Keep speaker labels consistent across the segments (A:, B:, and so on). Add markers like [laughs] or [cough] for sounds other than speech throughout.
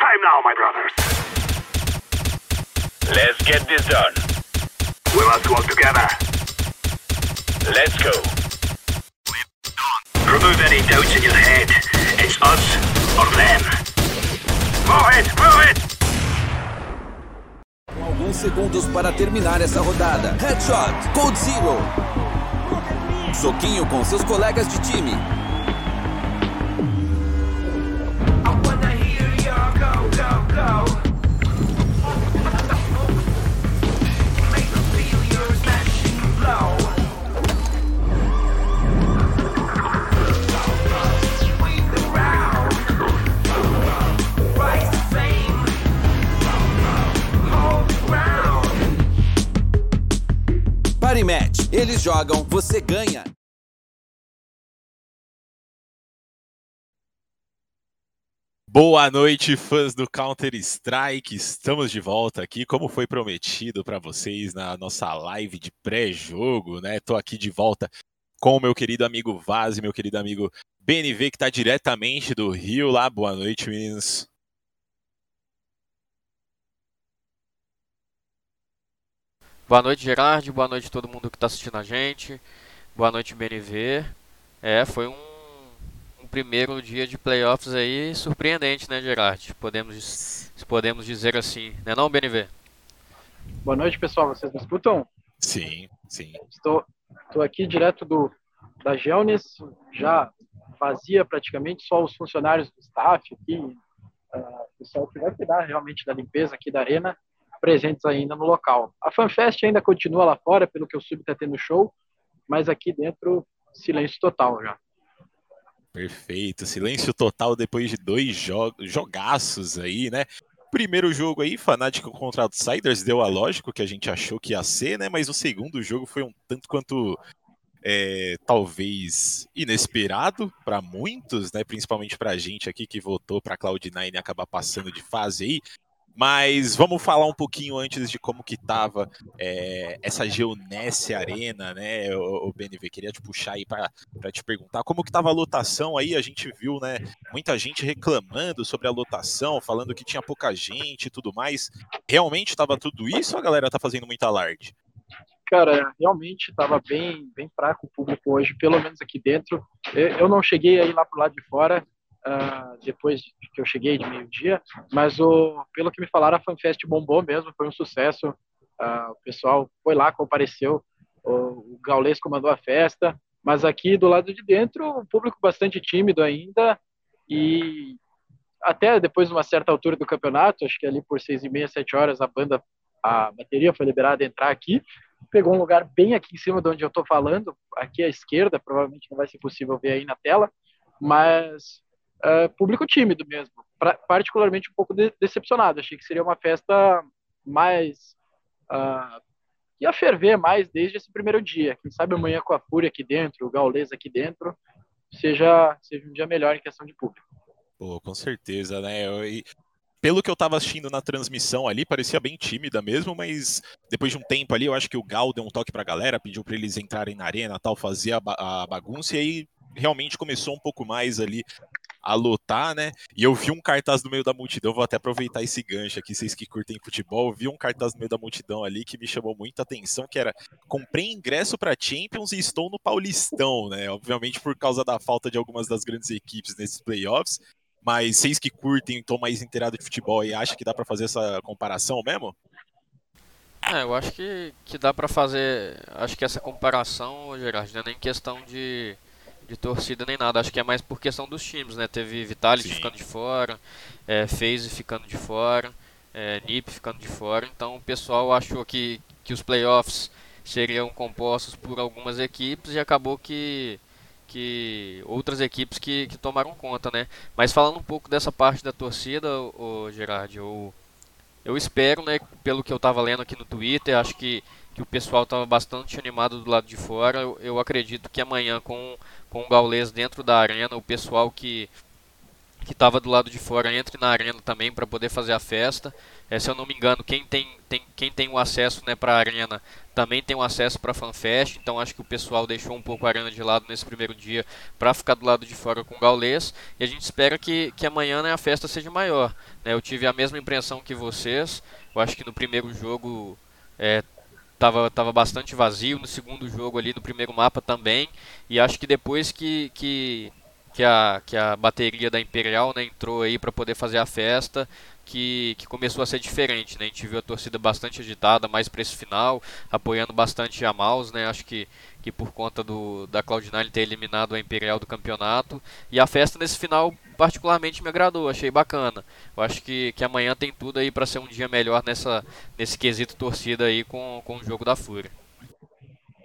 A: time now, my brothers.
B: Let's get this done.
A: We must work together.
B: Let's go.
A: Remove any doubts in your head. It's us or them. Move it, move it!
C: Com alguns segundos para terminar essa rodada. Headshot, Code Zero. Soquinho com seus colegas de time. Party Match. Eles jogam, você ganha.
D: Boa noite, fãs do Counter Strike. Estamos de volta aqui, como foi prometido para vocês na nossa live de pré-jogo, né? Tô aqui de volta com o meu querido amigo Vaz e meu querido amigo BNV, que está diretamente do Rio lá. Boa noite, meninos.
E: Boa noite, Gerard. Boa noite todo mundo que está assistindo a gente. Boa noite, BNV. É, foi um primeiro dia de playoffs aí surpreendente, né, Gerard? Podemos, podemos dizer assim, né não, BNV?
F: Boa noite, pessoal. Vocês me escutam?
D: Sim, sim.
F: Estou, estou aqui direto do, da Gelnes, já vazia praticamente, só os funcionários do staff aqui, uh, o pessoal que vai cuidar realmente da limpeza aqui da arena, presentes ainda no local. A FanFest ainda continua lá fora, pelo que eu soube, está tendo show, mas aqui dentro, silêncio total já.
D: Perfeito, silêncio total depois de dois jo jogaços aí, né? Primeiro jogo aí, Fanático contra Outsiders, deu a lógico que a gente achou que ia ser, né? Mas o segundo jogo foi um tanto quanto é, talvez inesperado para muitos, né? Principalmente para a gente aqui que votou para Cloud9 acabar passando de fase aí. Mas vamos falar um pouquinho antes de como que tava é, essa Geonesse Arena, né, o, BNV, queria te puxar aí para te perguntar como que tava a lotação aí, a gente viu, né, muita gente reclamando sobre a lotação, falando que tinha pouca gente e tudo mais, realmente tava tudo isso ou a galera tá fazendo muita alarde?
F: Cara, realmente estava bem, bem fraco o público hoje, pelo menos aqui dentro. Eu não cheguei aí lá pro lado de fora, uh, depois que eu cheguei de meio-dia, mas o, pelo que me falaram, a FanFest bombou mesmo, foi um sucesso. Uh, o pessoal foi lá, compareceu, o, o Gaulês comandou a festa, mas aqui do lado de dentro, o público bastante tímido ainda e até depois de uma certa altura do campeonato, acho que ali por seis e meia, sete horas, a banda, a bateria foi liberada a entrar aqui, pegou um lugar bem aqui em cima de onde eu estou falando, aqui à esquerda, provavelmente não vai ser possível ver aí na tela, mas uh, público tímido mesmo, pra, particularmente um pouco de, decepcionado. Achei que seria uma festa mais. Uh, ia ferver mais desde esse primeiro dia. Quem sabe amanhã com a Fúria aqui dentro, o Gaules aqui dentro, seja, seja um dia melhor em questão de público.
D: Pô, com certeza, né? Eu, e pelo que eu tava assistindo na transmissão ali, parecia bem tímida mesmo, mas depois de um tempo ali, eu acho que o Gal deu um toque pra galera, pediu para eles entrarem na arena tal, fazer a, ba a bagunça, e aí realmente começou um pouco mais ali a lotar, né? E eu vi um cartaz no meio da multidão, vou até aproveitar esse gancho aqui, vocês que curtem futebol, vi um cartaz no meio da multidão ali que me chamou muita atenção, que era comprei ingresso para Champions e estou no Paulistão, né? Obviamente por causa da falta de algumas das grandes equipes nesses playoffs, mas vocês que curtem, estão mais inteirados de futebol e acham que dá para fazer essa comparação mesmo?
E: É, eu acho que, que dá para fazer, acho que essa comparação, Gerard, não é nem questão de de torcida nem nada. Acho que é mais por questão dos times, né? Teve Vitality Sim. ficando de fora, é, FaZe ficando de fora, é, NiP ficando de fora. Então o pessoal achou que, que os playoffs seriam compostos por algumas equipes e acabou que que outras equipes que, que tomaram conta, né? Mas falando um pouco dessa parte da torcida, o Gerard, eu, eu espero, né, pelo que eu estava lendo aqui no Twitter, acho que, que o pessoal estava bastante animado do lado de fora. Eu, eu acredito que amanhã com com o Gaules dentro da arena, o pessoal que, que estava do lado de fora entre na arena também para poder fazer a festa. É, se eu não me engano, quem tem, tem, quem tem o acesso né, para a arena também tem o acesso para a FanFest. Então acho que o pessoal deixou um pouco a arena de lado nesse primeiro dia para ficar do lado de fora com o Gaulês. E a gente espera que, que amanhã né, a festa seja maior. Né? Eu tive a mesma impressão que vocês. Eu acho que no primeiro jogo é, tava, bastante vazio no segundo jogo ali, no primeiro mapa também. E acho que depois que, que, que, a, que a bateria da Imperial né, entrou aí para poder fazer a festa, que, que começou a ser diferente, né? A gente viu a torcida bastante agitada, mais para esse final, apoiando bastante a Mouse, né? Acho que, que por conta do, da Cloud9 ter eliminado a Imperial do campeonato. E a festa nesse final particularmente me agradou, achei bacana. Eu acho que, que amanhã tem tudo aí para ser um dia melhor nessa, nesse quesito torcida aí com, com o jogo da Fúria.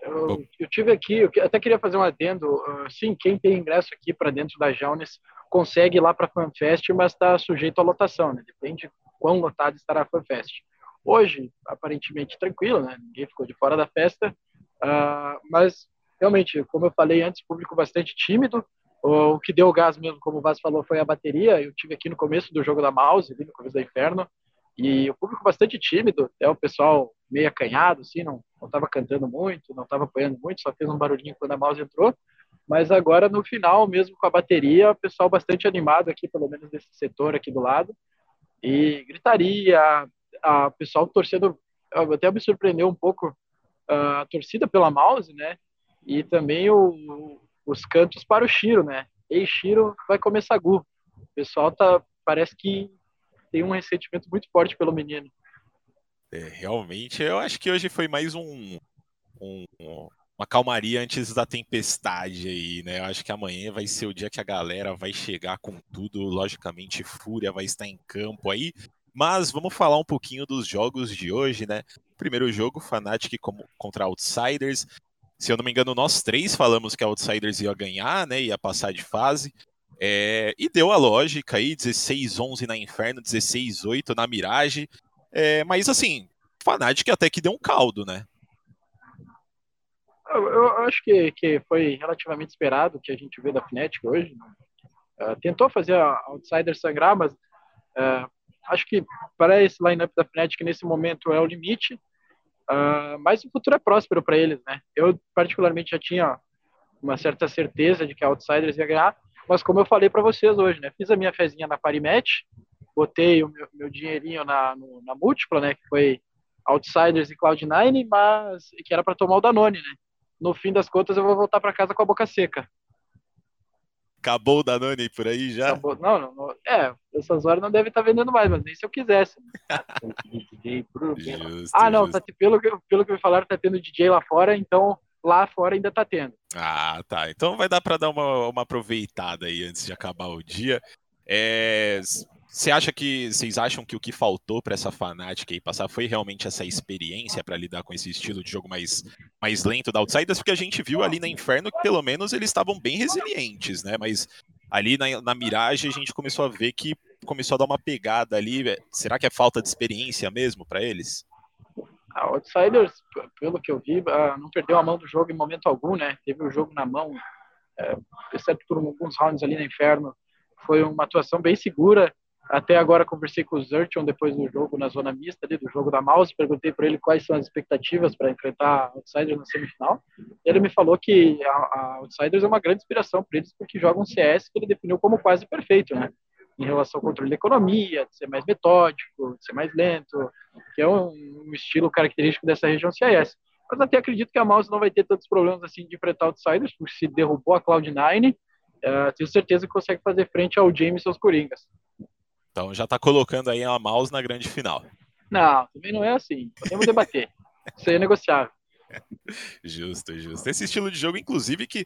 F: Eu, eu, tive aqui, eu até queria fazer um adendo. Uh, sim, quem tem ingresso aqui para dentro da Jaunes consegue ir lá para a FanFest, mas está sujeito à lotação, né? Depende de quão lotado estará a FanFest. Hoje, aparentemente tranquilo, né? Ninguém ficou de fora da festa, uh, mas realmente, como eu falei antes, público bastante tímido. O que deu gás mesmo, como o Vaz falou, foi a bateria. Eu tive aqui no começo do jogo da Mouse, no começo da Inferno, e o público bastante tímido, até o pessoal meio acanhado, assim, não estava cantando muito, não estava apoiando muito, só fez um barulhinho quando a Mouse entrou. Mas agora, no final, mesmo com a bateria, o pessoal bastante animado aqui, pelo menos nesse setor aqui do lado. E gritaria, a, pessoal torcendo, até me surpreendeu um pouco a torcida pela Mouse, né? E também o, os cantos para o Shiro, né? Ei, Shiro vai comer sagu. O pessoal tá, parece que tem um ressentimento muito forte pelo menino.
D: É, realmente, eu acho que hoje foi mais um, um, uma calmaria antes da tempestade aí, né? Eu acho que amanhã vai ser o dia que a galera vai chegar com tudo. Logicamente, Fúria vai estar em campo aí. Mas vamos falar um pouquinho dos jogos de hoje, né? Primeiro jogo, Fnatic contra Outsiders. Se eu não me engano, nós três falamos que a Outsiders ia ganhar, né? Ia passar de fase. É... e deu a lógica aí, 16-11 na Inferno, 16-8 na Mirage. É... mas assim, Fnatic até que deu um caldo, né?
F: Eu, eu acho que, que foi relativamente esperado o que a gente vê da Fnatic hoje. Uh, tentou fazer a Outsider sangrar, mas uh, acho que para esse lineup da Fnatic nesse momento é o limite. Uh, mas o futuro é próspero para eles, né? Eu particularmente já tinha uma certa certeza de que a Outsiders ia ganhar, mas como eu falei para vocês hoje, né? Fiz a minha fezinha na Parimatch, botei o meu, meu dinheirinho na, no, na múltipla, né? Que foi Outsiders e Cloud9, mas que era para tomar o Danone, né? no fim das contas eu vou voltar para casa com a boca seca.
D: Acabou o Danone por aí já?
F: Acabou. Não, não, não, é, essas horas não deve estar tá vendendo mais, mas nem se eu quisesse. [laughs] justo, ah, não, tá, pelo, que, pelo que me falaram, tá tendo DJ lá fora, então lá fora ainda tá tendo.
D: Ah, tá. Então vai dar para dar uma, uma aproveitada aí antes de acabar o dia. É, você acha que vocês acham que o que faltou para essa fanática aí passar foi realmente essa experiência para lidar com esse estilo de jogo mais, mais lento da Outsiders? Porque a gente viu ali na Inferno que pelo menos eles estavam bem resilientes, né? Mas ali na, na Mirage a gente começou a ver que começou a dar uma pegada ali. Será que é falta de experiência mesmo para eles?
F: A Outsiders, pelo que eu vi, ah, não perdeu a mão do jogo em momento algum, né? Teve o jogo na mão, é, exceto por alguns rounds ali na Inferno. Foi uma atuação bem segura até agora conversei com o Zertion depois do jogo na zona mista ali, do jogo da Mouse, perguntei para ele quais são as expectativas para enfrentar a Outsiders na semifinal. Ele me falou que a, Outsiders é uma grande inspiração para eles porque jogam um CS que ele definiu como quase perfeito, né? Em relação ao controle da economia, de ser mais metódico, de ser mais lento, que é um, um estilo característico dessa região CIS. Mas até acredito que a Mouse não vai ter tantos problemas assim de enfrentar Outsiders, porque se derrubou a Cloud9, uh, tenho certeza que consegue fazer frente ao James e seus Coringas.
D: Então já está colocando aí a mouse na grande final.
F: Não, também não é assim. Podemos debater. [laughs] Isso aí é negociável.
D: Justo, justo. Esse estilo de jogo, inclusive, que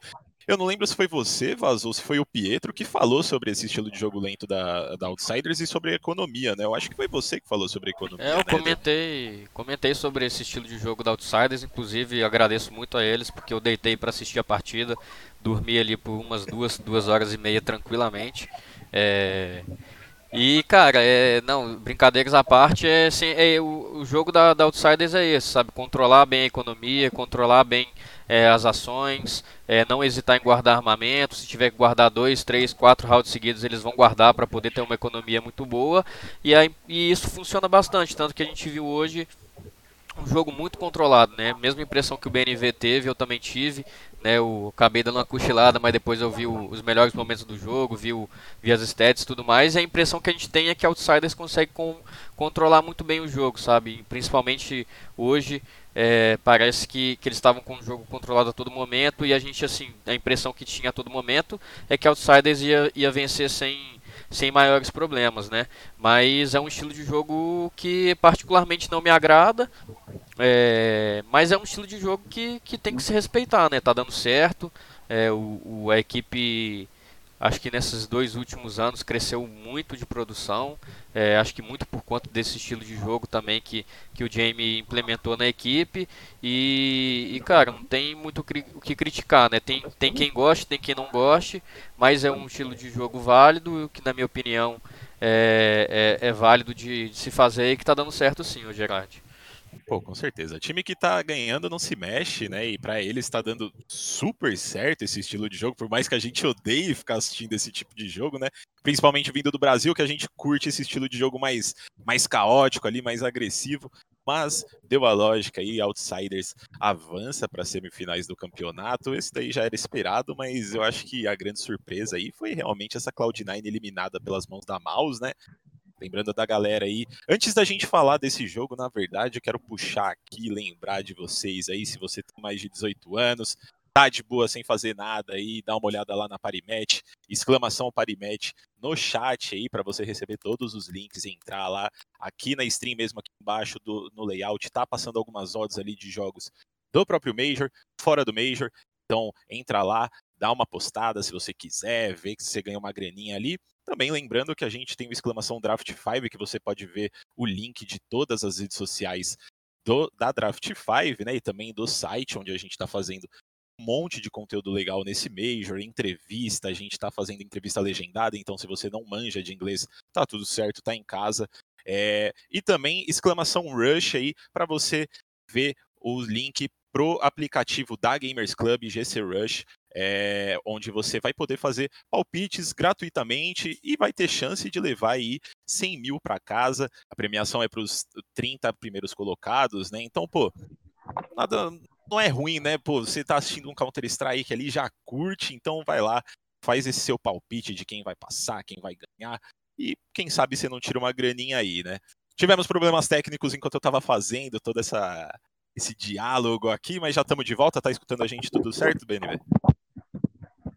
D: eu não lembro se foi você, Vazou, se foi o Pietro que falou sobre esse estilo de jogo lento da, da Outsiders e sobre a economia, né? Eu acho que foi você que falou sobre a economia.
E: É, eu
D: né?
E: comentei, comentei sobre esse estilo de jogo da Outsiders, inclusive agradeço muito a eles, porque eu deitei para assistir a partida, dormi ali por umas duas, duas horas e meia tranquilamente. É, E, cara, é, não, brincadeiras à parte, é, assim, é o, o, jogo da, da Outsiders é esse, sabe? Controlar bem a economia, controlar bem é, as ações, é, não hesitar em guardar armamento. Se tiver que guardar dois, três, quatro rounds seguidos, eles vão guardar para poder ter uma economia muito boa. E, aí, e isso funciona bastante, tanto que a gente viu hoje um jogo muito controlado, né? Mesma impressão que o BNV teve, eu também tive. Né, eu acabei dando uma cochilada, mas depois eu vi o, os melhores momentos do jogo, vi, o, vi as stats e tudo mais. E a impressão que a gente tem é que Outsiders consegue com, controlar muito bem o jogo, sabe? Principalmente hoje, é, parece que, que eles estavam com o jogo controlado a todo momento. E a gente, assim, a impressão que tinha a todo momento é que Outsiders ia, ia vencer sem, sem maiores problemas, né? Mas é um estilo de jogo que particularmente não me agrada, é, mas é um estilo de jogo que, que tem que se respeitar, né? Tá dando certo, é, o, o, a equipe acho que nesses dois últimos anos cresceu muito de produção. É, acho que muito por conta desse estilo de jogo também que, que o Jamie implementou na equipe. E, e cara, não tem muito o que criticar, né? Tem, tem quem goste, tem quem não goste, mas é um estilo de jogo válido, que na minha opinião é, é, é válido de, de, se fazer e que está dando certo sim, o Gerard.
D: Pô, com certeza. Time que tá ganhando não se mexe, né? E para eles está dando super certo esse estilo de jogo, por mais que a gente odeie ficar assistindo esse tipo de jogo, né? Principalmente vindo do Brasil, que a gente curte esse estilo de jogo mais, mais caótico ali, mais agressivo. Mas deu a lógica aí, Outsiders avança para semifinais do campeonato. Esse daí já era esperado, mas eu acho que a grande surpresa aí foi realmente essa Cloud9 eliminada pelas mãos da Mouse, né? Lembrando da galera aí. Antes da gente falar desse jogo, na verdade, eu quero puxar aqui, lembrar de vocês aí, se você tem mais de 18 anos, tá de boa sem fazer nada aí, dá uma olhada lá na Parimet, exclamação Parimet no chat aí para você receber todos os links e entrar lá aqui na stream mesmo aqui embaixo do no layout, tá passando algumas odds ali de jogos do próprio Major, fora do Major. Então, entra lá, dá uma postada se você quiser, ver que você ganha uma graninha ali. Também lembrando que a gente tem o exclamação Draft 5, que você pode ver o link de todas as redes sociais do, da Draft 5, né? E também do site onde a gente está fazendo um monte de conteúdo legal nesse Major, entrevista, a gente está fazendo entrevista legendada, então se você não manja de inglês, tá tudo certo, tá em casa. É, e também exclamação Rush aí para você ver o link pro aplicativo da Gamers Club GC Rush, é, onde você vai poder fazer palpites gratuitamente e vai ter chance de levar aí 100 mil para casa. A premiação é para os 30 primeiros colocados, né? Então, pô, nada não é ruim, né? Pô, você tá assistindo um Counter Strike ali, já curte, então vai lá, faz esse seu palpite de quem vai passar, quem vai ganhar e quem sabe você não tira uma graninha aí, né? Tivemos problemas técnicos enquanto eu estava fazendo toda essa esse diálogo aqui, mas já estamos de volta, tá escutando a gente tudo certo, BNB?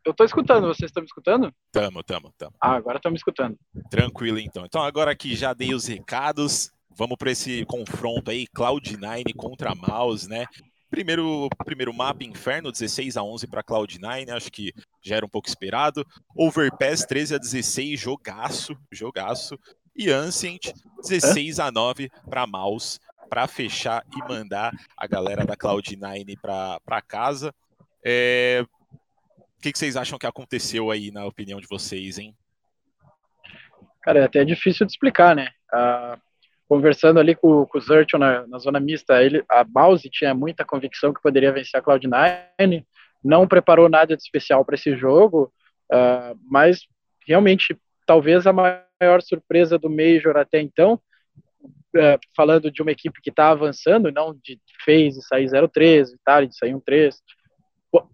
F: Eu tô escutando, vocês estão me escutando?
D: Tamo, tamo, tamo.
F: Ah, agora estão me escutando.
D: Tranquilo, então. Então, agora que já dei os recados, vamos para esse confronto aí, Cloud9 contra Mouse, né? Primeiro, primeiro mapa Inferno, 16 a 11 para Cloud9, acho que já era um pouco esperado. Overpass 13 a 16, jogaço, jogaço. E Ancient 16 a 9 para Mouse, para fechar e mandar a galera da Cloud9 para casa. É, que, que vocês acham que aconteceu aí, na opinião de vocês, hein?
F: Cara, é até difícil de explicar, né? Ah, conversando ali com, com o Zertion na, na, zona mista, ele, a Mouse tinha muita convicção que poderia vencer a Cloud9, não preparou nada de especial para esse jogo, ah, mas realmente, talvez a maior surpresa do Major até então, ah, falando de uma equipe que está avançando, não de fez e sair 0-3, Vitality de sair 1-3,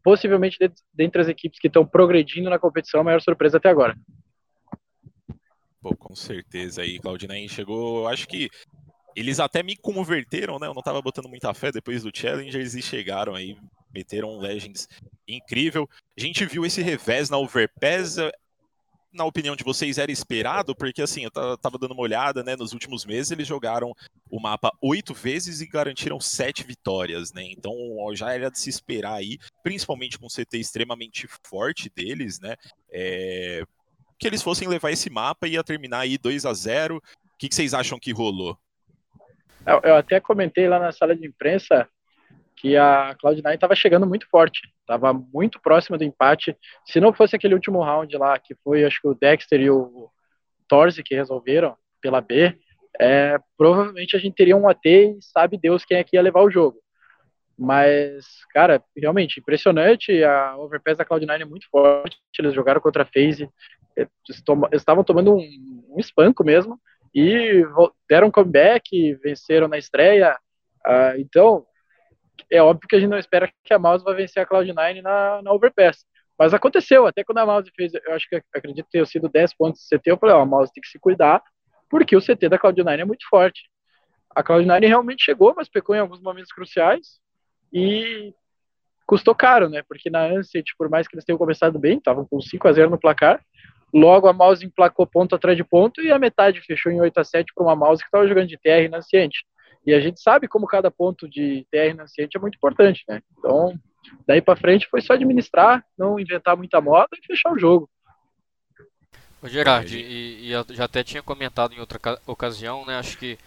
F: possivelmente dentre as equipes que estão progredindo na competição, a maior surpresa até agora.
D: Pô, com certeza aí, Claudinei chegou, acho que eles até me converteram, né? Eu não tava botando muita fé depois do Challengers e chegaram aí, meteram um Legends incrível. A gente viu esse revés na Overpass, na opinião de vocês, era esperado? Porque, assim, eu tava dando uma olhada, né? Nos últimos meses, eles jogaram o mapa oito vezes e garantiram sete vitórias, né? Então, já era de se esperar aí, principalmente com o CT extremamente forte deles, né? É... Que eles fossem levar esse mapa e ia terminar aí 2 a 0 O que, que vocês acham que rolou?
F: Eu até comentei lá na sala de imprensa que a Cloud9 estava chegando muito forte, estava muito próxima do empate. Se não fosse aquele último round lá, que foi, acho que o Dexter e o, Torze que resolveram pela B, é, provavelmente a gente teria um AT e sabe Deus quem é que ia levar o jogo. Mas, cara, realmente impressionante. A Overpass da Cloud9 é muito forte. Eles jogaram contra a FaZe, estavam tomando um, um espanco mesmo e deram comeback, venceram na estreia. Uh, então, é óbvio que a gente não espera que a Mouse vai vencer a Cloud9 na, na Overpass. Mas aconteceu, até quando a Mouse fez, eu acho que acredito ter sido 10 pontos de CT, eu falei, ó, a Mouse tem que se cuidar, porque o CT da Cloud9 é muito forte. A Cloud9 realmente chegou, mas pecou em alguns momentos cruciais e custou caro, né? Porque na Ancient, por mais que eles tenham começado bem, estavam com 5 a 0 no placar, logo a Mouse emplacou ponto atrás de ponto e a metade fechou em 8 a 7 para uma Mouse que estava jogando de TR na Ancient. E a gente sabe como cada ponto de TR na Ancient é muito importante, né? Então, daí para frente foi só administrar, não inventar muita moda e fechar o jogo.
E: Ô Gerard, e, e eu já até tinha comentado em outra ocasião, né? Acho que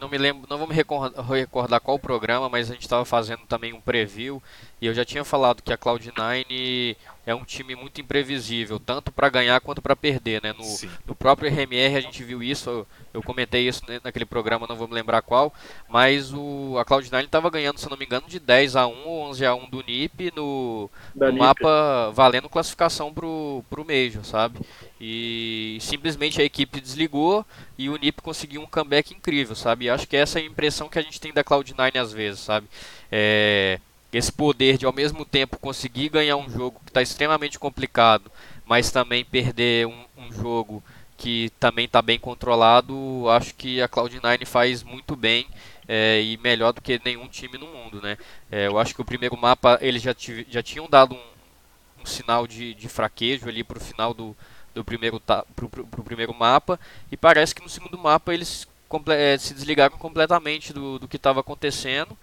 E: não me lembro, não vou me recordar qual programa, mas a gente estava fazendo também um preview e eu já tinha falado que a Cloud9 é um time muito imprevisível, tanto para ganhar quanto para perder, né? No, no, próprio RMR a gente viu isso, eu, eu comentei isso naquele programa, não vou me lembrar qual, mas o, a Cloud9 estava ganhando, se não me engano, de 10 a 1 ou 11 a 1 do NiP no, no mapa valendo classificação pro, pro Major, sabe? E simplesmente a equipe desligou e o NiP conseguiu um comeback incrível, sabe? E acho que essa é a impressão que a gente tem da Cloud9 às vezes, sabe? É, esse poder de ao mesmo tempo conseguir ganhar um jogo que está extremamente complicado, mas também perder um, um jogo que também está bem controlado, acho que a Cloud9 faz muito bem é, e melhor do que nenhum time no mundo, né? É, eu acho que o primeiro mapa eles já, já tinham dado um, um sinal de, de fraquejo ali para o final do, do primeiro pro, pro, pro, primeiro mapa e parece que no segundo mapa eles é, se desligaram completamente do, do que estava acontecendo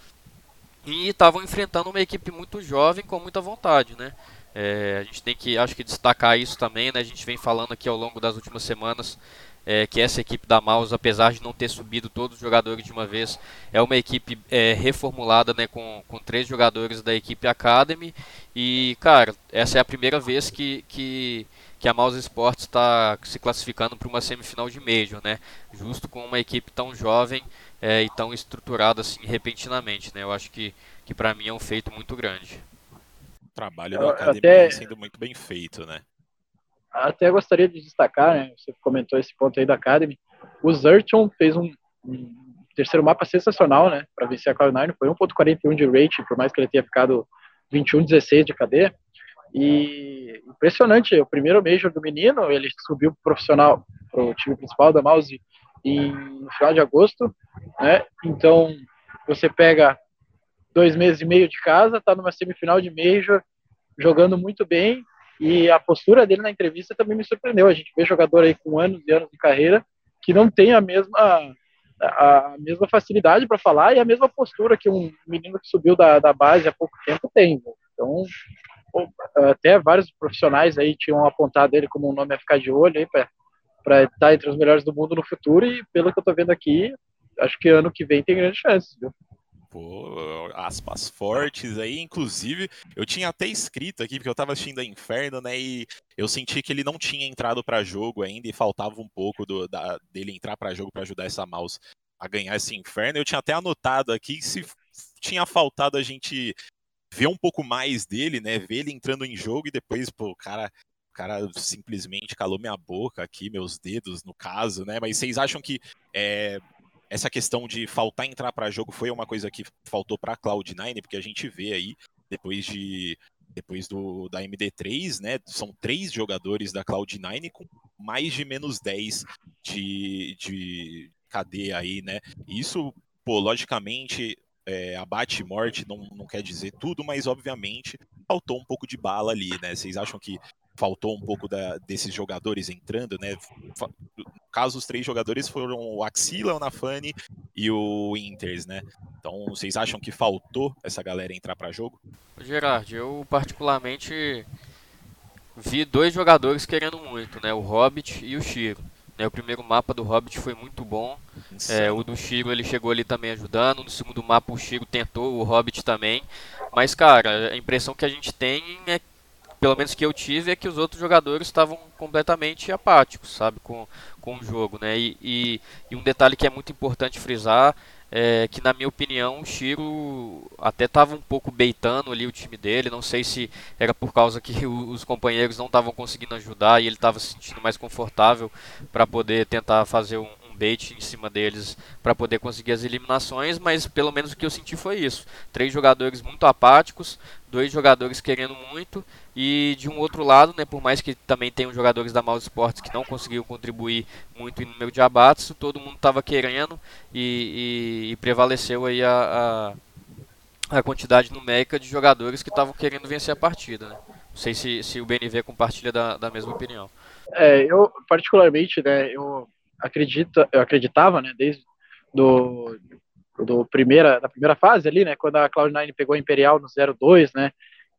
E: e estavam enfrentando uma equipe muito jovem com muita vontade, né? É, a gente tem que, acho que destacar isso também, né? A gente vem falando aqui ao longo das últimas semanas é, que essa equipe da Mouse, apesar de não ter subido todos os jogadores de uma vez, é uma equipe é, reformulada, né? Com, com três jogadores da equipe Academy e, cara, essa é a primeira vez que, que que a Mouse Sports está se classificando para uma semifinal de Major, né? Justo com uma equipe tão jovem é, e tão estruturada assim repentinamente, né? Eu acho que, que para mim é um feito muito grande.
D: O trabalho da academia até, sendo muito bem feito, né?
F: Até gostaria de destacar, né? Você comentou esse ponto aí da Academy. O Zerton fez um, um terceiro mapa sensacional, né? Para vencer a Cloud9. Foi 1.41 de rate, por mais que ele tenha ficado 21-16 de KD. E impressionante, o primeiro Major do menino, ele subiu pro profissional, pro time principal da Mouse em no final de agosto, né? Então, você pega dois meses e meio de casa, tá numa semifinal de Major, jogando muito bem, e a postura dele na entrevista também me surpreendeu. A gente vê jogador aí com anos e anos de carreira que não tem a mesma a mesma facilidade para falar e a mesma postura que um menino que subiu da, da base há pouco tempo tem. Né? Então, até vários profissionais aí tinham apontado ele como um nome a ficar de olho aí para estar entre os melhores do mundo no futuro e pelo que eu tô vendo aqui, acho que ano que vem tem grandes chances, viu?
D: Pô, aspas fortes aí, inclusive, eu tinha até escrito aqui, porque eu tava assistindo a Inferno, né, e eu senti que ele não tinha entrado para jogo ainda e faltava um pouco do, da, dele entrar para jogo para ajudar essa mouse a ganhar esse Inferno. Eu tinha até anotado aqui se tinha faltado a gente ver um pouco mais dele, né? Ver ele entrando em jogo e depois, pô, o cara, cara simplesmente calou minha boca aqui, meus dedos, no caso, né? Mas vocês acham que é, essa questão de faltar entrar para jogo foi uma coisa que faltou para Cloud9, porque a gente vê aí depois de depois do da MD3, né? São três jogadores da Cloud9 com mais de menos 10 de, de KD aí, né? Isso, pô, logicamente é, abate morte não, não quer dizer tudo, mas obviamente faltou um pouco de bala ali, né? Vocês acham que faltou um pouco da, desses jogadores entrando, né? No caso, os três jogadores foram o Axila, o Nafani e o Inters, né? Então, vocês acham que faltou essa galera entrar para jogo?
E: Gerard, eu particularmente vi dois jogadores querendo muito, né? O Hobbit e o Shiro. Né, o primeiro mapa do Hobbit foi muito bom. É, o do Shiro ele chegou ali também ajudando. No segundo mapa o Shiro tentou, o Hobbit também. Mas, cara, a impressão que a gente tem é pelo menos que eu tive, é que os outros jogadores estavam completamente apáticos, sabe, com, com o jogo, né? E, e, e um detalhe que é muito importante frisar é que, na minha opinião, o Shiro até estava um pouco beitando ali o time dele. Não sei se era por causa que os companheiros não estavam conseguindo ajudar e ele estava se sentindo mais confortável para poder tentar fazer um, bait em cima deles para poder conseguir as eliminações, mas pelo menos o que eu senti foi isso. Três jogadores muito apáticos, dois jogadores querendo muito, e de um outro lado, né, por mais que também tenham jogadores da Mouse Sports que não conseguiram contribuir muito em número de abates, todo mundo estava querendo e, e, e, prevaleceu aí a, a, a, quantidade numérica de jogadores que estavam querendo vencer a partida. Né? Não sei se, se o BNV compartilha da, da mesma opinião.
F: É, eu particularmente, né, eu acredita, eu acreditava, né, desde do, do primeira, da primeira fase ali, né, quando a Cloud9 pegou a Imperial no 0-2, né,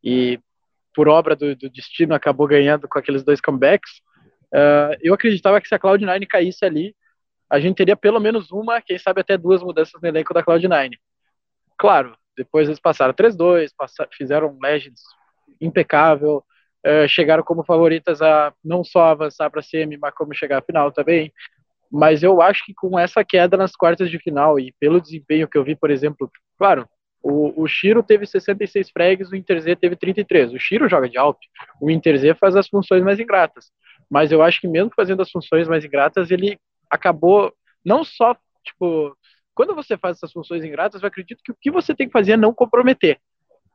F: e por obra do, do, destino acabou ganhando com aqueles dois comebacks, uh, eu acreditava que se a Cloud9 caísse ali, a gente teria pelo menos uma, quem sabe até duas mudanças no elenco da Cloud9. Claro, depois eles passaram 3-2, fizeram Legends impecável, uh, chegaram como favoritas a não só avançar para a semi, mas como chegar à final também. Mas eu acho que com essa queda nas quartas de final e pelo desempenho que eu vi, por exemplo, claro, o, o Shiro teve 66 frags, o Inter Z teve 33. O Shiro joga de Alp, o Inter Z faz as funções mais ingratas. Mas eu acho que mesmo fazendo as funções mais ingratas, ele acabou não só, tipo, quando você faz essas funções ingratas, eu acredito que o que você tem que fazer é não comprometer.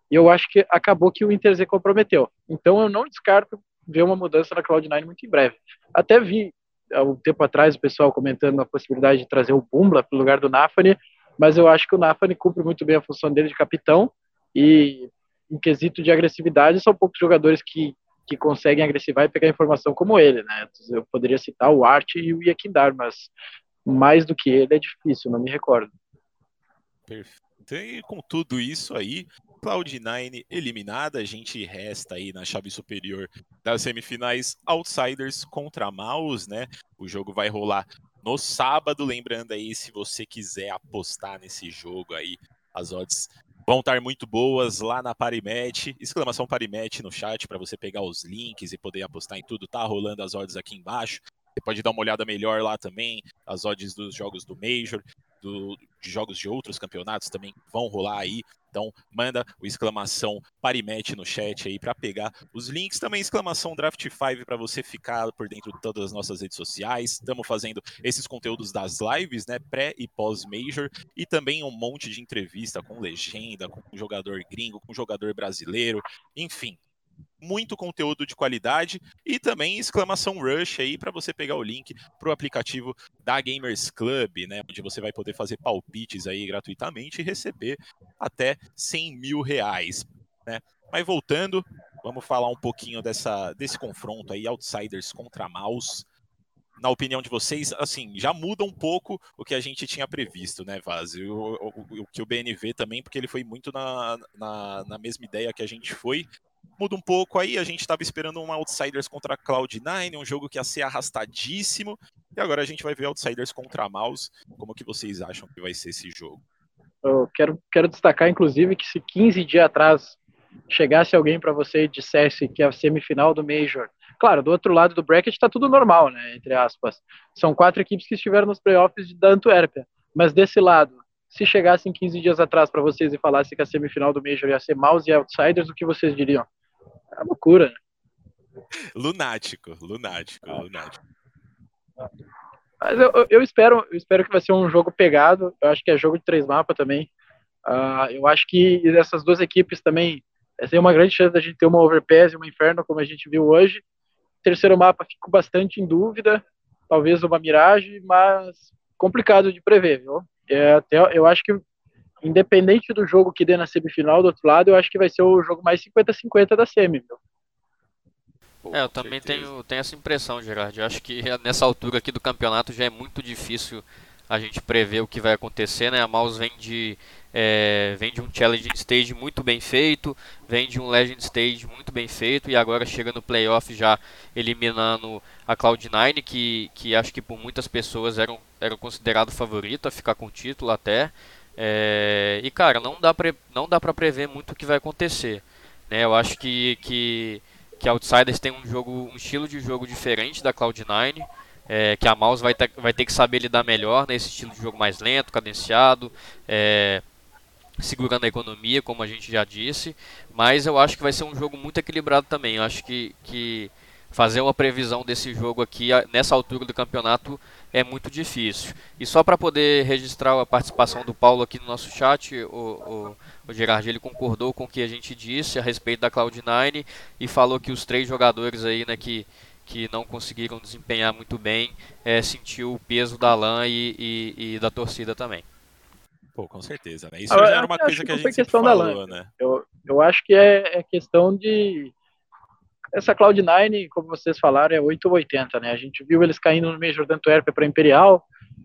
F: E eu acho que acabou que o Inter Z comprometeu. Então eu não descarto ver uma mudança na Cloud9 muito em breve. Até vi há um tempo atrás o pessoal comentando a possibilidade de trazer o Bumbla para o lugar do Nafani, mas eu acho que o Nafani cumpre muito bem a função dele de capitão e em quesito de agressividade são poucos jogadores que, que conseguem agressivar e pegar informação como ele, né? Eu poderia citar o Art e o Yakindar, mas mais do que ele é difícil, não me recordo.
D: Perfeito. E com tudo isso aí, Cloud9 eliminada, a gente resta aí na chave superior das semifinais Outsiders contra Maus, né? O jogo vai rolar no sábado, lembrando aí, se você quiser apostar nesse jogo aí, as odds vão estar muito boas lá na Parimet, exclamação Parimet no chat para você pegar os links e poder apostar em tudo, tá rolando as odds aqui embaixo. Você pode dar uma olhada melhor lá também, as odds dos jogos do Major, do, de jogos de outros campeonatos também vão rolar aí. Então, manda o exclamação Parimete no chat aí para pegar os links. Também exclamação Draft 5 para você ficar por dentro de todas as nossas redes sociais. Estamos fazendo esses conteúdos das lives, né, pré e pós-major, e também um monte de entrevista com legenda, com jogador gringo, com jogador brasileiro, enfim muito conteúdo de qualidade e também exclamação rush aí para você pegar o link para o aplicativo da Gamers Club, né, onde você vai poder fazer palpites aí gratuitamente e receber até 100 mil reais, né? Mas voltando, vamos falar um pouquinho dessa, desse confronto aí, Outsiders contra Mouse. Na opinião de vocês, assim, já muda um pouco o que a gente tinha previsto, né, Vaz? O, o, o, que o BNV também, porque ele foi muito na, na, na mesma ideia que a gente foi, muda um pouco aí. A gente estava esperando um Outsiders contra Cloud9, um jogo que ia ser arrastadíssimo. E agora a gente vai ver Outsiders contra Mouse. Como que vocês acham que vai ser esse jogo?
F: Eu quero, quero destacar, inclusive, que se 15 dias atrás chegasse alguém para você e dissesse que a semifinal do Major. Claro, do outro lado do bracket está tudo normal, né? Entre aspas. São quatro equipes que estiveram nos playoffs da Antuérpia. Mas desse lado, se chegassem 15 dias atrás para vocês e falassem que a semifinal do Major ia ser Mouse e Outsiders, o que vocês diriam? É loucura. Né?
D: Lunático, lunático, lunático.
F: Mas eu, eu, espero, eu espero que vai ser um jogo pegado. Eu acho que é jogo de três mapas também. Uh, eu acho que essas duas equipes também tem uma grande chance da gente ter uma Overpass e uma Inferno, como a gente viu hoje. Terceiro mapa, fico bastante em dúvida. Talvez uma Mirage, mas complicado de prever, viu? É, até, eu acho que independente do jogo que dê na semifinal do outro lado, eu acho que vai ser o jogo mais 50-50 da semi, meu.
E: É, eu também tenho, tenho essa impressão, Gerard. Eu acho que [laughs] nessa altura aqui do campeonato já é muito difícil a gente prever o que vai acontecer, né? A Mouse vem de, é, vem de um Challenge Stage muito bem feito, vem de um Legend Stage muito bem feito e agora chega no playoff já eliminando a Cloud9, que, que acho que por muitas pessoas era, era considerado favorito a ficar com o título até. É, e cara, não dá, pra, não dá pra prever muito o que vai acontecer. Né? Eu acho que, que, que Outsiders tem um jogo, um estilo de jogo diferente da Cloud9, é, que a Mouse vai ter, vai ter que saber lidar melhor nesse estilo de jogo mais lento, cadenciado, é, segurando a economia, como a gente já disse. Mas eu acho que vai ser um jogo muito equilibrado também. Eu acho que, que fazer uma previsão desse jogo aqui nessa altura do campeonato é muito difícil. E só para poder registrar a participação do Paulo aqui no nosso chat, o, o, o Gerard ele concordou com o que a gente disse a respeito da Cloud9 e falou que os três jogadores aí, né, que, que não conseguiram desempenhar muito bem, é, sentiu o peso da LAN e, e, e, da torcida também.
D: Pô, com certeza, né? Isso ah, já era uma coisa que, que a gente falou, né?
F: Eu, eu acho que é, é questão de essa Cloud9, como vocês falaram, é 8 ou 80, né? A gente viu eles caindo no Major da Antuérpia para Imperial,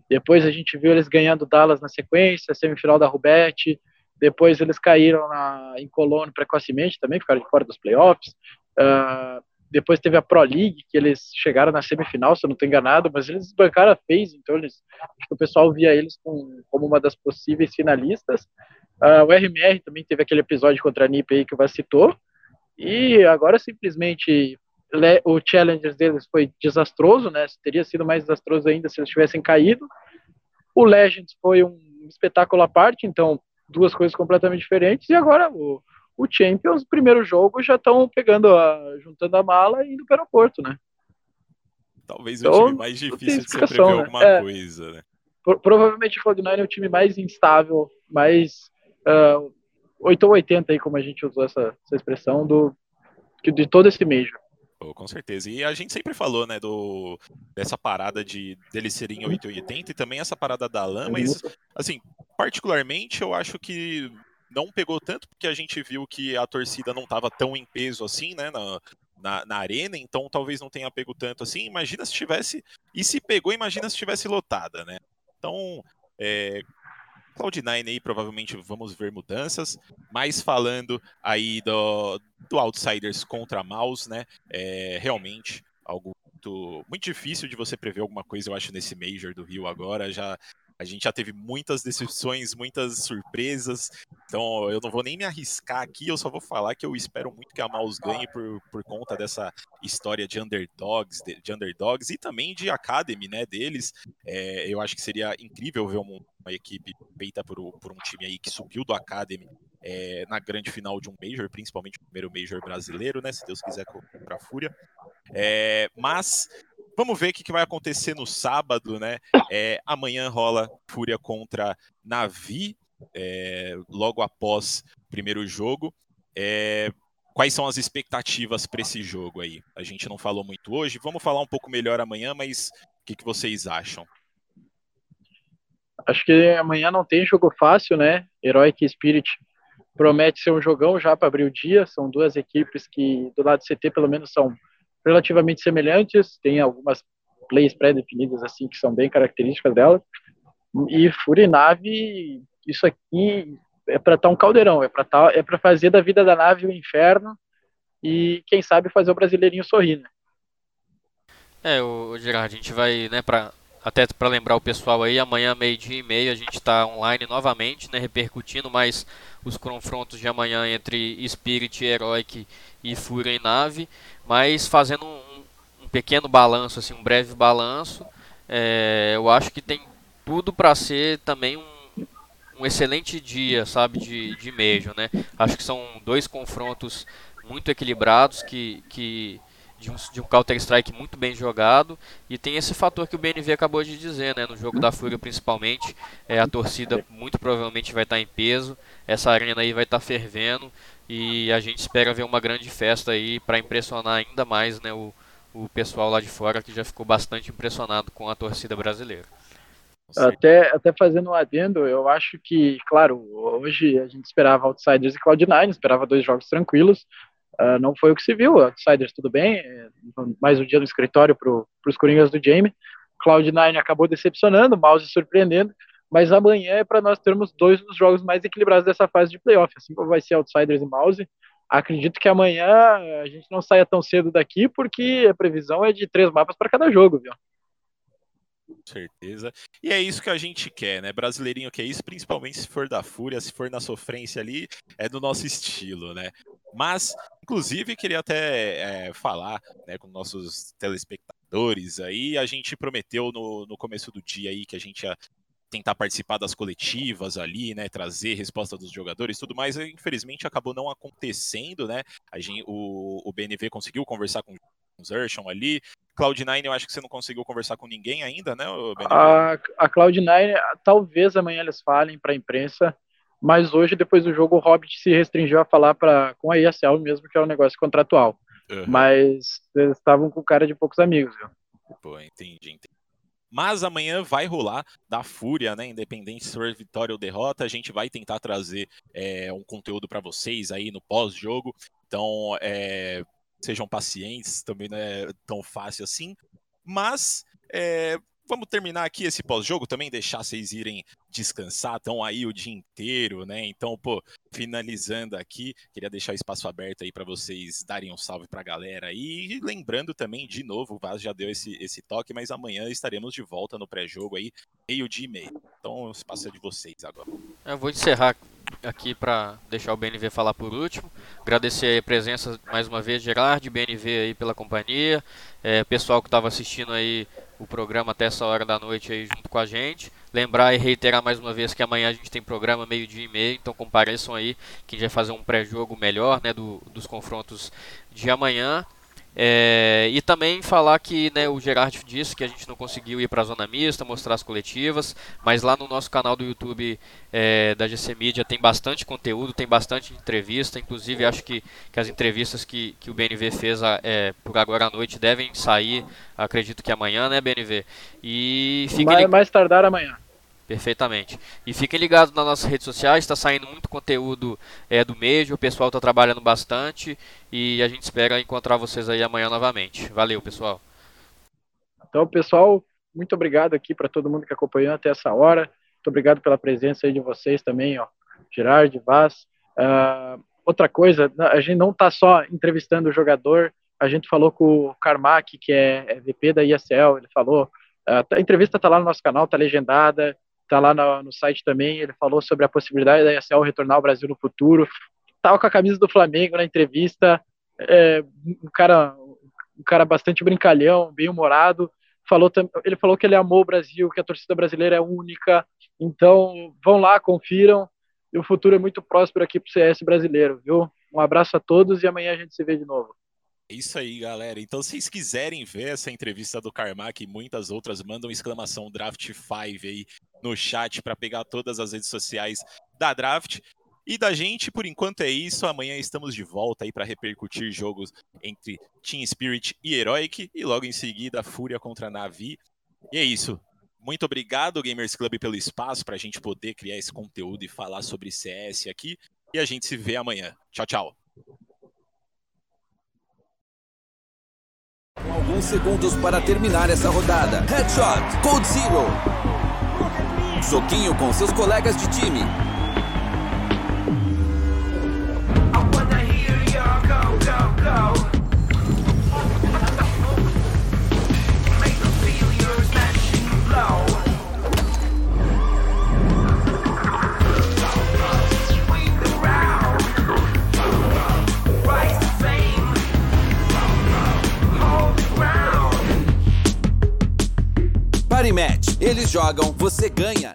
F: depois a gente viu eles ganhando Dallas na sequência, semifinal da Rubete, depois eles caíram na, em Colônia precocemente também, ficaram de fora dos playoffs. Uh, depois teve a Pro League, que eles chegaram na semifinal, se eu não estou enganado, mas eles bancaram a FaZe, então eles, o pessoal via eles com, como uma das possíveis finalistas. Uh, o RMR também teve aquele episódio contra a NiP aí que o citou, e agora simplesmente o Challengers deles foi desastroso, né? Teria sido mais desastroso ainda se eles tivessem caído. O Legends foi um espetáculo à parte, então duas coisas completamente diferentes. E agora o, o Champions, primeiro jogo, já estão pegando a, juntando a mala e indo para o aeroporto, né?
D: Talvez então, o time mais difícil de se prever né? alguma é, coisa, né?
F: provavelmente o Cloud9 é o time mais instável, mais uh, 8 ou 80 aí, como a gente usou essa, essa expressão, do, de todo esse Major.
D: Oh, com certeza. E a gente sempre falou, né, do, dessa parada de deles serem 880 e também essa parada da LAN, mas, assim, particularmente eu acho que não pegou tanto porque a gente viu que a torcida não estava tão em peso assim, né, na, na, na, arena, então talvez não tenha pego tanto assim. Imagina se tivesse, e se pegou, imagina se tivesse lotada, né. Então, é, Cloud9 aí provavelmente vamos ver mudanças, mas falando aí do, do Outsiders contra Mouse, né? É realmente algo muito, muito difícil de você prever alguma coisa, eu acho, nesse Major do Rio agora. Já a gente já teve muitas decepções, muitas surpresas. Então eu não vou nem me arriscar aqui, eu só vou falar que eu espero muito que a Mouse ganhe por, por conta dessa história de underdogs, de, de underdogs e também de academy, né, deles. É, eu acho que seria incrível ver uma, uma equipe feita por, por, um time aí que subiu do academy é, na grande final de um Major, principalmente o primeiro Major brasileiro, né? Se Deus quiser para a Fúria. É, mas Vamos ver o que vai acontecer no sábado, né? É, amanhã rola Fúria contra Navi, é, logo após o primeiro jogo. É, quais são as expectativas para esse jogo aí? A gente não falou muito hoje, vamos falar um pouco melhor amanhã, mas o que, que vocês acham?
F: Acho que amanhã não tem jogo fácil, né? Heroic Spirit promete ser um jogão já para abrir o dia. São duas equipes que, do lado do CT, pelo menos, são relativamente semelhantes, tem algumas plays pré-definidas assim que são bem características dela. E Furinave, isso aqui é para estar tá um caldeirão, é para tá, é para fazer da vida da nave um inferno e quem sabe fazer o brasileirinho sorrir, né?
E: É, o Gerard, a gente vai, né, para até para lembrar o pessoal aí, amanhã meio-dia e meio a gente está online novamente, né, repercutindo mais os confrontos de amanhã entre Spirit, Heroic e Fúria em nave, mas fazendo um, um pequeno balanço, assim, um breve balanço, é, eu acho que tem tudo para ser também um, um excelente dia, sabe, de, de Major, né? Acho que são dois confrontos muito equilibrados que, que de um, de um Counter-Strike muito bem jogado. E tem esse fator que o BNV acabou de dizer, né? No jogo da Fúria, principalmente, é, a torcida muito provavelmente vai estar em peso. Essa arena aí vai estar fervendo. E a gente espera ver uma grande festa aí para impressionar ainda mais né, o, o pessoal lá de fora que já ficou bastante impressionado com a torcida brasileira.
F: Até, até fazendo um adendo, eu acho que, claro, hoje a gente esperava Outsiders e Cloud9, esperava dois jogos tranquilos, Uh, não foi o que se viu. Outsiders, tudo bem. É, mais um dia no escritório para os Coringas do Jamie. Cloud9 acabou decepcionando, Mouse surpreendendo. Mas amanhã é para nós termos dois dos jogos mais equilibrados dessa fase de playoff. Assim como vai ser Outsiders e Mouse. Acredito que amanhã a gente não saia tão cedo daqui, porque a previsão é de três mapas para cada jogo, viu?
D: Com certeza. E é isso que a gente quer, né? Brasileirinho que é isso, principalmente se for da fúria, se for na sofrência ali, é do nosso estilo, né? Mas, inclusive, queria até é, falar né, com nossos telespectadores aí. A gente prometeu no, no começo do dia aí que a gente ia tentar participar das coletivas ali, né, trazer resposta dos jogadores, tudo mais. Infelizmente acabou não acontecendo, né? A gente, o, o BNV conseguiu conversar com o Zershon ali. Cloud9, eu acho que você não conseguiu conversar com ninguém ainda, né?
F: A, a Cloud9, talvez amanhã eles falem para a imprensa, mas hoje, depois do jogo, o Hobbit se restringiu a falar pra, com a ESL mesmo, que é um negócio contratual. Uhum. Mas eles estavam com cara de poucos amigos, viu?
D: Pô, entendi, entendi. Mas amanhã vai rolar da Fúria, né? Independente se for vitória ou derrota, a gente vai tentar trazer é, um conteúdo para vocês aí no pós-jogo. Então, é, sejam pacientes, também não é tão fácil assim. Mas é, vamos terminar aqui esse pós-jogo também, deixar vocês irem descansar, estão aí o dia inteiro, né? Então, pô, finalizando aqui, queria deixar o espaço aberto aí para vocês darem um salve para a galera. E lembrando também, de novo, o Vaz já deu esse, esse toque, mas amanhã estaremos de volta no pré-jogo aí, meio dia e meio. Então, o espaço é de vocês agora.
E: Eu vou encerrar aqui para deixar o BNV falar por último. Agradecer a presença mais uma vez, Gerard, BNV aí pela companhia, é, pessoal que estava assistindo aí o programa até essa hora da noite aí junto com a gente. Lembrar e reiterar mais uma vez que amanhã a gente tem programa meio-dia e meio, então compareçam aí, que a gente vai fazer um pré-jogo melhor, né, do, dos confrontos de amanhã. É, e também falar que né, o Gerard disse que a gente não conseguiu ir para a zona mista, mostrar as coletivas, mas lá no nosso canal do YouTube é, da GC Media tem bastante conteúdo, tem bastante entrevista, inclusive acho que, que as entrevistas que, que o BNV fez é, por agora à noite devem sair, acredito que amanhã, né, BNV?
F: E mais, mais tardar amanhã.
E: Perfeitamente. E fiquem ligados nas nossas redes sociais, está saindo muito conteúdo é, do Major, o pessoal está trabalhando bastante e a gente espera encontrar vocês aí amanhã novamente. Valeu, pessoal.
F: Então, pessoal, muito obrigado aqui para todo mundo que acompanhou até essa hora. Muito obrigado pela presença aí de vocês também, ó, Gerard, Vaz. Uh, outra coisa, a gente não está só entrevistando o jogador, a gente falou com o Carmack, que é, é VP da ISL, ele falou, uh, a entrevista está lá no nosso canal, está legendada, tá lá no, no, site também, ele falou sobre a possibilidade da ESL retornar ao Brasil no futuro. Tava com a camisa do Flamengo na entrevista, é, um cara um cara bastante brincalhão, bem humorado. Falou, ele falou que ele amou o Brasil, que a torcida brasileira é única. Então, vão lá, confiram. E o futuro é muito próspero aqui para o CS brasileiro, viu? Um abraço a todos e amanhã a gente se vê de novo.
D: É isso aí, galera. Então, se vocês quiserem ver essa entrevista do Carmack e muitas outras, mandam exclamação Draft 5 aí no chat para pegar todas as redes sociais da Draft. E da gente, por enquanto é isso. Amanhã estamos de volta aí para repercutir jogos entre Team Spirit e Heroic e logo em seguida Fúria contra Navi. E é isso. Muito obrigado, Gamers Club, pelo espaço para a gente poder criar esse conteúdo e falar sobre CS aqui. E a gente se vê amanhã. Tchau, tchau.
C: Alguns segundos para terminar essa rodada. Headshot, Code Zero. Soquinho com seus colegas de time. Jogam, você ganha.